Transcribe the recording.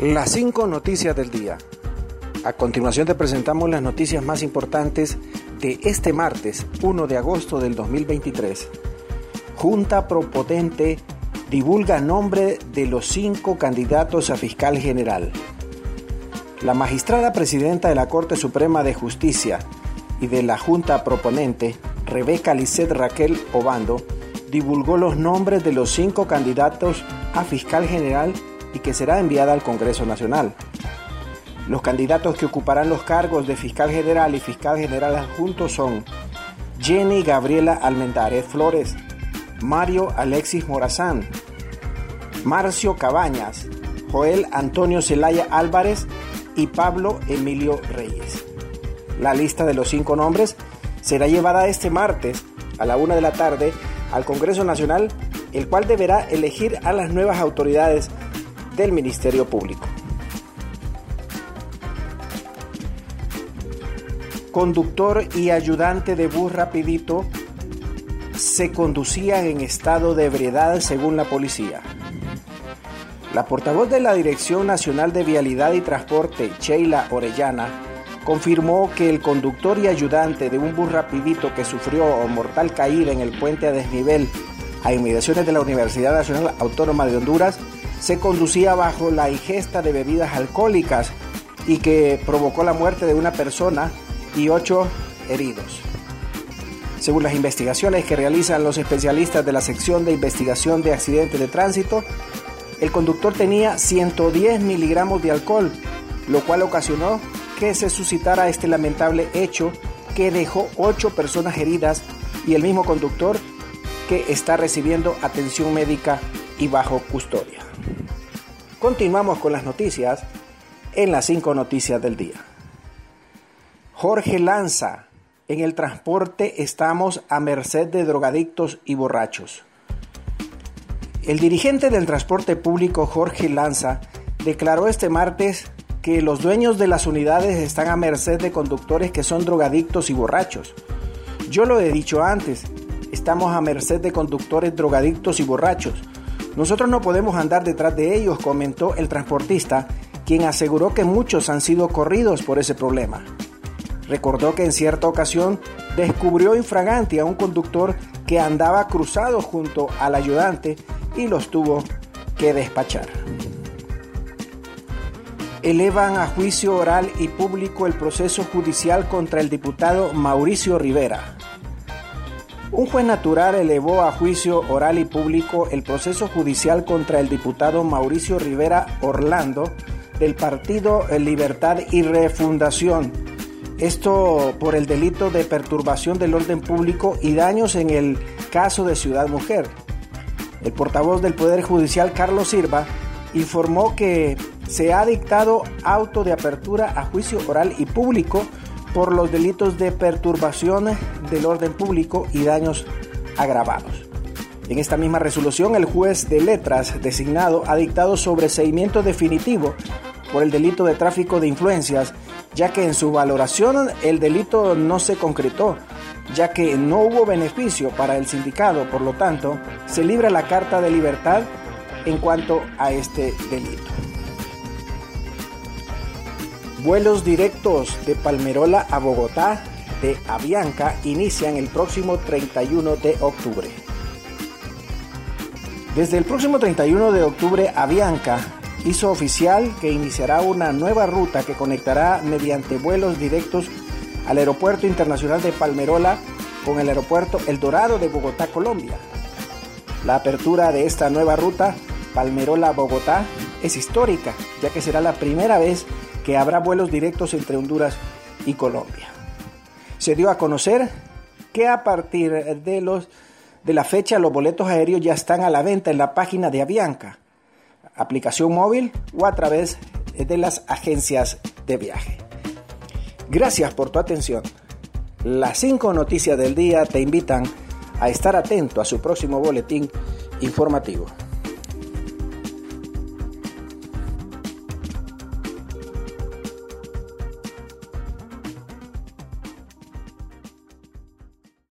Las cinco noticias del día. A continuación te presentamos las noticias más importantes de este martes 1 de agosto del 2023. Junta Propotente divulga nombre de los cinco candidatos a fiscal general. La magistrada presidenta de la Corte Suprema de Justicia y de la Junta Proponente, Rebeca Lisset Raquel Obando, divulgó los nombres de los cinco candidatos a fiscal general y que será enviada al Congreso Nacional. Los candidatos que ocuparán los cargos de fiscal general y fiscal general adjunto son Jenny Gabriela Almendarez Flores, Mario Alexis Morazán, Marcio Cabañas, Joel Antonio Zelaya Álvarez y Pablo Emilio Reyes. La lista de los cinco nombres será llevada este martes a la una de la tarde al Congreso Nacional, el cual deberá elegir a las nuevas autoridades del Ministerio Público. Conductor y ayudante de bus rapidito se conducían en estado de ebriedad según la policía. La portavoz de la Dirección Nacional de Vialidad y Transporte, Sheila Orellana, confirmó que el conductor y ayudante de un bus rapidito que sufrió mortal caída en el puente a desnivel a inmediaciones de la Universidad Nacional Autónoma de Honduras se conducía bajo la ingesta de bebidas alcohólicas y que provocó la muerte de una persona y ocho heridos. Según las investigaciones que realizan los especialistas de la sección de investigación de accidentes de tránsito, el conductor tenía 110 miligramos de alcohol, lo cual ocasionó que se suscitara este lamentable hecho que dejó ocho personas heridas y el mismo conductor que está recibiendo atención médica y bajo custodia. Continuamos con las noticias en las cinco noticias del día. Jorge Lanza, en el transporte estamos a merced de drogadictos y borrachos. El dirigente del transporte público Jorge Lanza declaró este martes que los dueños de las unidades están a merced de conductores que son drogadictos y borrachos. Yo lo he dicho antes, estamos a merced de conductores drogadictos y borrachos. Nosotros no podemos andar detrás de ellos, comentó el transportista, quien aseguró que muchos han sido corridos por ese problema. Recordó que en cierta ocasión descubrió infragante a un conductor que andaba cruzado junto al ayudante y los tuvo que despachar elevan a juicio oral y público el proceso judicial contra el diputado Mauricio Rivera. Un juez natural elevó a juicio oral y público el proceso judicial contra el diputado Mauricio Rivera Orlando del Partido Libertad y Refundación. Esto por el delito de perturbación del orden público y daños en el caso de Ciudad Mujer. El portavoz del Poder Judicial, Carlos Silva, informó que se ha dictado auto de apertura a juicio oral y público por los delitos de perturbación del orden público y daños agravados. En esta misma resolución, el juez de letras designado ha dictado sobreseimiento definitivo por el delito de tráfico de influencias, ya que en su valoración el delito no se concretó, ya que no hubo beneficio para el sindicado, por lo tanto, se libra la carta de libertad en cuanto a este delito. Vuelos directos de Palmerola a Bogotá de Avianca inician el próximo 31 de octubre. Desde el próximo 31 de octubre, Avianca hizo oficial que iniciará una nueva ruta que conectará mediante vuelos directos al Aeropuerto Internacional de Palmerola con el Aeropuerto El Dorado de Bogotá, Colombia. La apertura de esta nueva ruta, Palmerola-Bogotá, es histórica, ya que será la primera vez que habrá vuelos directos entre Honduras y Colombia. Se dio a conocer que a partir de, los, de la fecha los boletos aéreos ya están a la venta en la página de Avianca, aplicación móvil o a través de las agencias de viaje. Gracias por tu atención. Las cinco noticias del día te invitan a estar atento a su próximo boletín informativo.